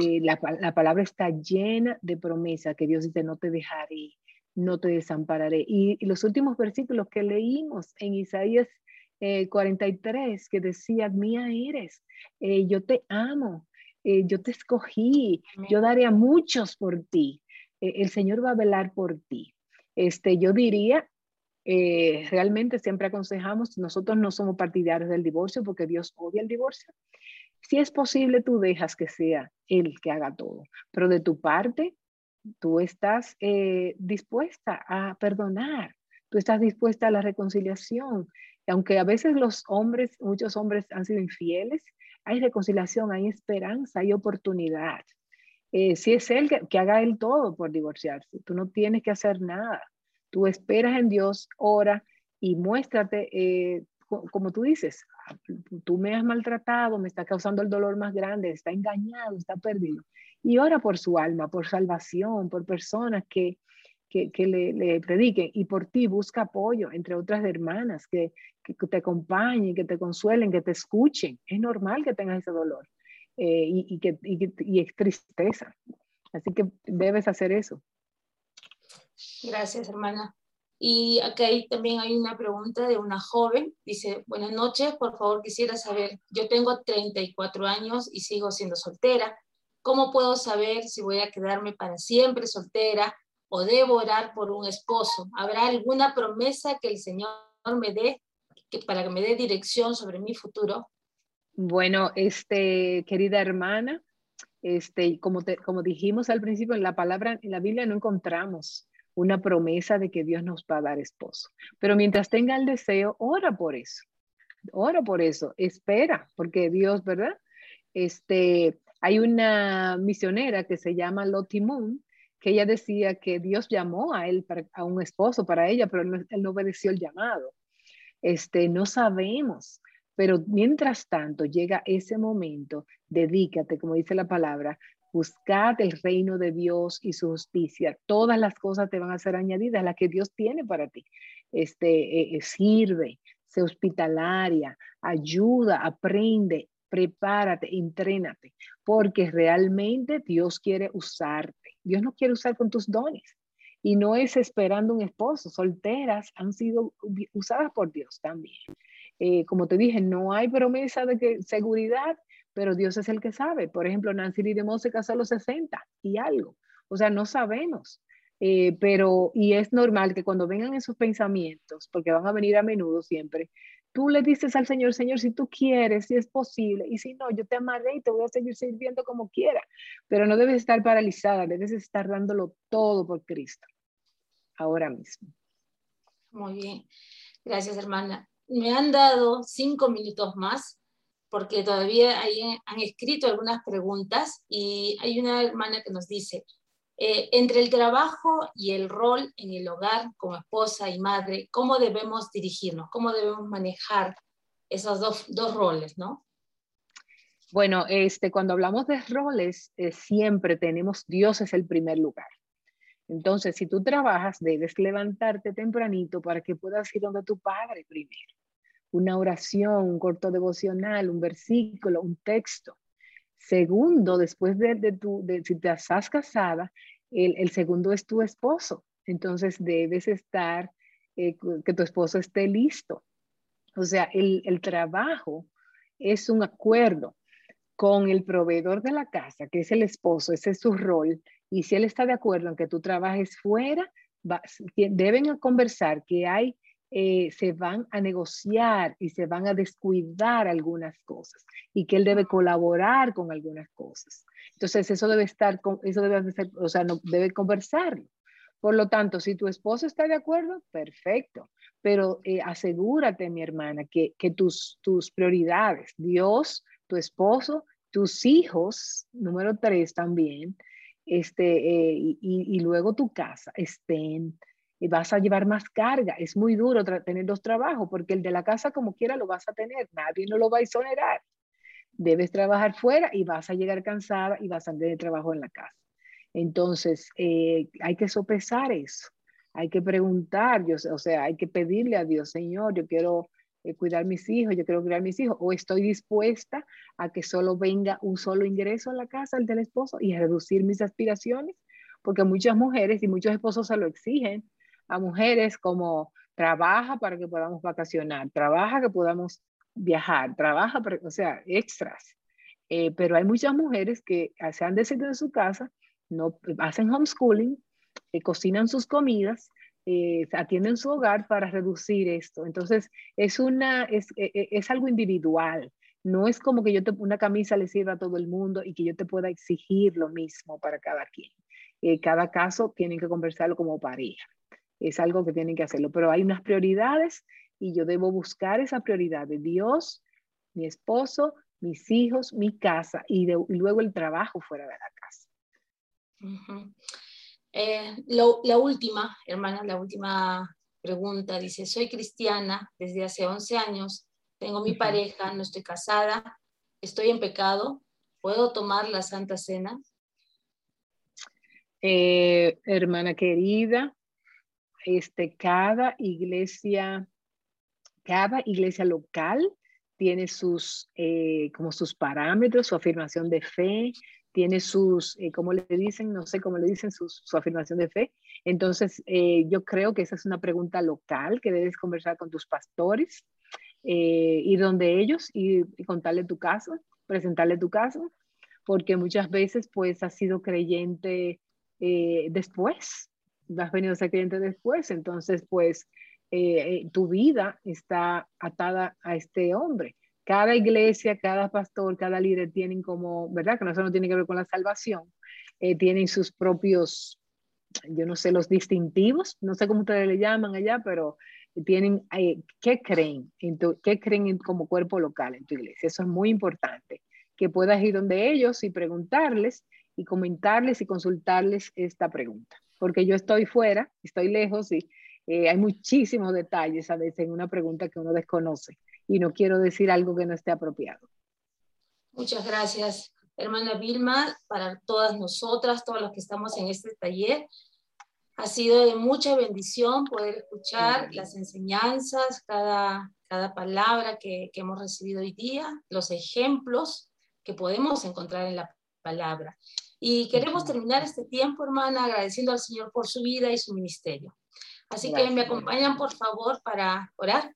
Eh, la, palabra está llena de promesas que Dios dice, no te dejaré, no te desampararé. Y, los últimos versículos que leímos en Isaías 43, eh, que decía, mía eres, eh, yo te amo, yo te escogí, yo daré a muchos por ti. el Señor va a velar por ti. Este, yo diría eh, realmente siempre aconsejamos, nosotros no somos partidarios del divorcio porque Dios odia el divorcio. Si es posible, tú dejas que sea Él que haga todo, pero de tu parte, tú estás eh, dispuesta a perdonar, tú estás dispuesta a la reconciliación. Aunque a veces los hombres, muchos hombres han sido infieles, hay reconciliación, hay esperanza, hay oportunidad. Eh, si es Él que, que haga Él todo por divorciarse, tú no tienes que hacer nada. Tú esperas en Dios, ora y muéstrate, eh, como tú dices, ah, tú me has maltratado, me está causando el dolor más grande, está engañado, está perdido. Y ora por su alma, por salvación, por personas que, que, le, prediquen y por ti busca apoyo entre otras hermanas que, que, te acompañen, que te consuelen, que te escuchen. Es normal que tengas ese dolor eh, y, que, y, es tristeza. Así que debes hacer eso. Gracias, hermana. Y acá también hay una pregunta de una joven. Dice, buenas noches, por favor quisiera saber, yo tengo 34 años y sigo siendo soltera. ¿Cómo puedo saber si voy a quedarme para siempre soltera o debo orar por un esposo? ¿Habrá alguna promesa que el Señor me dé que, para que me dé dirección sobre mi futuro? Bueno, este, querida hermana, este, como, como dijimos al principio, en la palabra, en la Biblia no encontramos una promesa de que Dios nos va a dar esposo. Pero mientras tenga el deseo, ora por eso. Ora por eso, espera, porque Dios, ¿verdad? Este, Hay una misionera que se llama Lottie Moon, que ella decía que Dios llamó a él, para, a un esposo para ella, pero él, no obedeció el llamado. Este, no sabemos, pero mientras tanto llega ese momento, dedícate, como dice la palabra, buscad el reino de Dios y su justicia. Todas las cosas te van a ser añadidas, las que Dios tiene para ti. Este, eh, eh, sirve, sé hospitalaria, ayuda, aprende, prepárate, entrénate, porque realmente Dios quiere usarte. Dios no quiere usar con tus dones. Y no es esperando un esposo. Solteras han sido usadas por Dios también. Eh, como te dije, no hay promesa de que seguridad, pero Dios es el que sabe. Por ejemplo, Nancy de se casó a los 60 y algo. O sea, no sabemos. Eh, pero, y es normal que cuando vengan esos pensamientos, porque van a venir a menudo siempre, tú le dices al Señor, Señor, si tú quieres, si es posible, y si no, yo te amaré y te voy a seguir sirviendo como quiera, pero no debes estar paralizada, debes estar dándolo todo por Cristo, ahora mismo. Muy bien, gracias hermana me han dado cinco minutos más porque todavía han escrito algunas preguntas y hay una hermana que nos dice, eh, entre el trabajo y el rol en el hogar como esposa y madre, ¿cómo debemos dirigirnos? ¿Cómo debemos manejar esos dos, dos roles, no? Bueno, este, cuando hablamos de roles, eh, siempre tenemos Dios es el primer lugar. Entonces, si tú trabajas, debes levantarte tempranito para que puedas ir donde tu padre primero una oración, un corto devocional, un versículo, un texto. Segundo, después de, tu, de, si te estás casada, el, segundo es tu esposo. Entonces debes estar, eh, que tu esposo esté listo. O sea, el, el trabajo es un acuerdo con el proveedor de la casa, que es el esposo, ese es su rol. Y si él está de acuerdo en que tú trabajes fuera, deben conversar que hay eh, se van a negociar y se van a descuidar algunas cosas y que él debe colaborar con algunas cosas. Entonces, eso debe estar, eso debe ser, o sea, no, debe conversarlo. Por lo tanto, si tu esposo está de acuerdo, perfecto. Pero eh, asegúrate, mi hermana, que, que tus, tus prioridades, Dios, tu esposo, tus hijos, número tres también, este, eh, y, y, luego tu casa, estén y vas a llevar más carga. Es muy duro tener dos trabajos porque el de la casa como quiera lo vas a tener, nadie no lo va a exonerar. Debes trabajar fuera y vas a llegar cansada y vas a tener trabajo en la casa. Entonces, eh, hay que sopesar eso. Hay que preguntar, yo, o sea, hay que pedirle a Dios, Señor, yo quiero eh, cuidar mis hijos, yo quiero cuidar mis hijos, o estoy dispuesta a que solo venga un solo ingreso a la casa, el del esposo, y a reducir mis aspiraciones, porque muchas mujeres y muchos esposos se lo exigen, a mujeres como trabaja para que podamos vacacionar, trabaja que podamos viajar, trabaja, para, o sea, extras. Eh, pero hay muchas mujeres que se han decidido en su casa, no hacen homeschooling, eh, cocinan sus comidas, eh, atienden su hogar para reducir esto. Entonces, es, una, es, es algo individual. No es como que yo te, una camisa le sirva a todo el mundo y que yo te pueda exigir lo mismo para cada quien. cada caso tienen que conversarlo como pareja es algo que tienen que hacerlo, pero hay unas prioridades y yo debo buscar esa prioridad de Dios, mi esposo, mis hijos, mi casa y, luego el trabajo fuera de la casa. Eh, la última, hermana, la última pregunta dice, soy cristiana desde hace 11 años, tengo mi pareja, no estoy casada, estoy en pecado, ¿puedo tomar la Santa Cena? Eh, hermana querida, este, cada iglesia, cada iglesia local tiene sus, eh, como sus parámetros, su afirmación de fe, tiene sus, eh, le dicen, no sé cómo le dicen, su, afirmación de fe. Entonces, eh, yo creo que esa es una pregunta local que debes conversar con tus pastores, ir donde ellos y, y, contarle tu caso, presentarle tu caso, porque muchas veces pues has sido creyente después, has venido a ser cliente después, entonces pues eh, eh, tu vida está atada a este hombre. Cada iglesia, cada pastor, cada líder tienen como, ¿verdad? Que eso no tiene que ver con la salvación, eh, tienen sus propios, yo no sé, los distintivos, no sé cómo ustedes le llaman allá, pero tienen, ¿qué creen? En ¿Qué creen como cuerpo local en tu iglesia? Eso es muy importante que puedas ir donde ellos y preguntarles y comentarles y consultarles esta pregunta. Porque yo estoy fuera, estoy lejos y eh, hay muchísimos detalles a veces en una pregunta que uno desconoce y no quiero decir algo que no esté apropiado. Muchas gracias, hermana Vilma, para todas nosotras, todos los que estamos en este taller. Ha sido de mucha bendición poder escuchar las enseñanzas, cada, cada palabra que, que hemos recibido hoy día, los ejemplos que podemos encontrar en la palabra. Y queremos terminar este tiempo, hermana, agradeciendo al Señor por su vida y su ministerio. Así que me acompañan, por favor, para orar.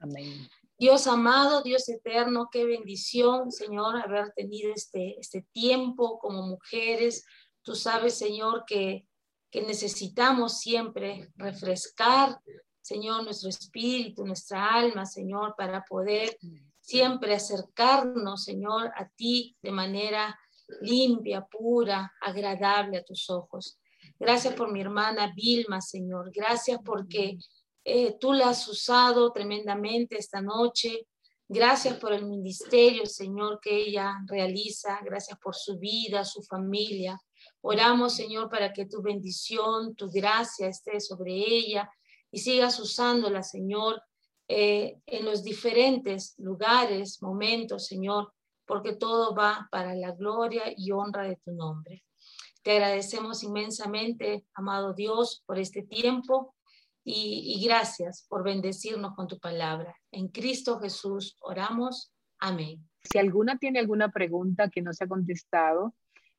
Amén. Dios amado, Dios eterno, qué bendición, Señor, haber tenido este, este tiempo como mujeres. Tú sabes, Señor, que, que necesitamos siempre refrescar, Señor, nuestro espíritu, nuestra alma, Señor, para poder siempre acercarnos, Señor, a ti de manera limpia, pura, agradable a tus ojos. Gracias por mi hermana Vilma, Señor. Gracias porque eh, tú la has usado tremendamente esta noche. Gracias por el ministerio, Señor, que ella realiza. Gracias por su vida, su familia. Oramos, Señor, para que tu bendición, tu gracia esté sobre ella y sigas usándola, Señor, eh, en los diferentes lugares, momentos, Señor, porque todo va para la gloria y honra de tu nombre. Te agradecemos inmensamente, amado Dios, por este tiempo y, gracias por bendecirnos con tu palabra. En Cristo Jesús oramos. Amén. Si alguna tiene alguna pregunta que no se ha contestado,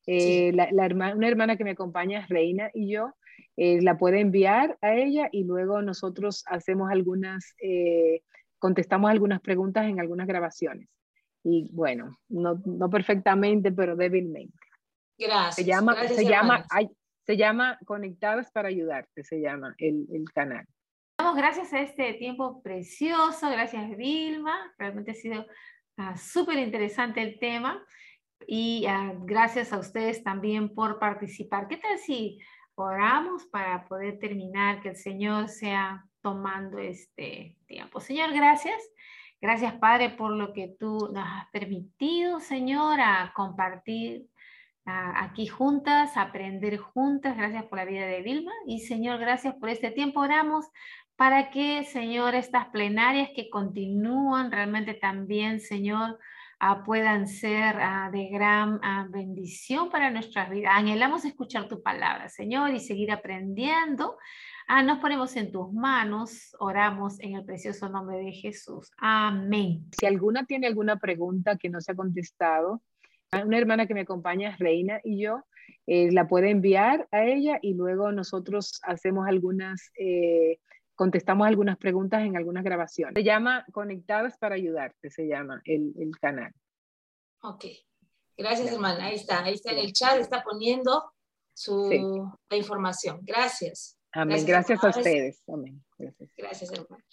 eh, la, una hermana que me acompaña, Reina, y yo, eh, la puede enviar a ella y luego nosotros hacemos algunas, eh, contestamos algunas preguntas en algunas grabaciones. Y bueno, no, no perfectamente, pero débilmente. Gracias. Se llama, se llama, se llama Conectadas para Ayudarte, se llama el, el canal. Damos gracias a este tiempo precioso, gracias Vilma, realmente ha sido uh, súper interesante el tema y uh, gracias a ustedes también por participar. ¿Qué tal si oramos para poder terminar, que el Señor sea tomando este tiempo? Señor, gracias. Gracias, Padre, por lo que tú nos has permitido, Señor, a compartir aquí juntas, aprender juntas. Gracias por la vida de Vilma. Y Señor, gracias por este tiempo. Oramos para que, Señor, estas plenarias que continúan realmente también, Señor, ah, puedan ser ah, de gran ah, bendición para nuestras vidas. Anhelamos escuchar tu palabra, Señor, y seguir aprendiendo. Nos ponemos en tus manos, oramos en el precioso nombre de Jesús. Amén. Si alguna tiene alguna pregunta que no se ha contestado, una hermana que me acompaña, Reina, y yo, eh, la puede enviar a ella y luego nosotros hacemos algunas, eh, contestamos algunas preguntas en algunas grabaciones. Se llama Conectadas para Ayudarte, se llama el, el canal. Ok, gracias hermana, ahí está, ahí está en el chat, está poniendo su, la información. Gracias. Amén, gracias, a ustedes. Amén. Gracias, gracias hermana.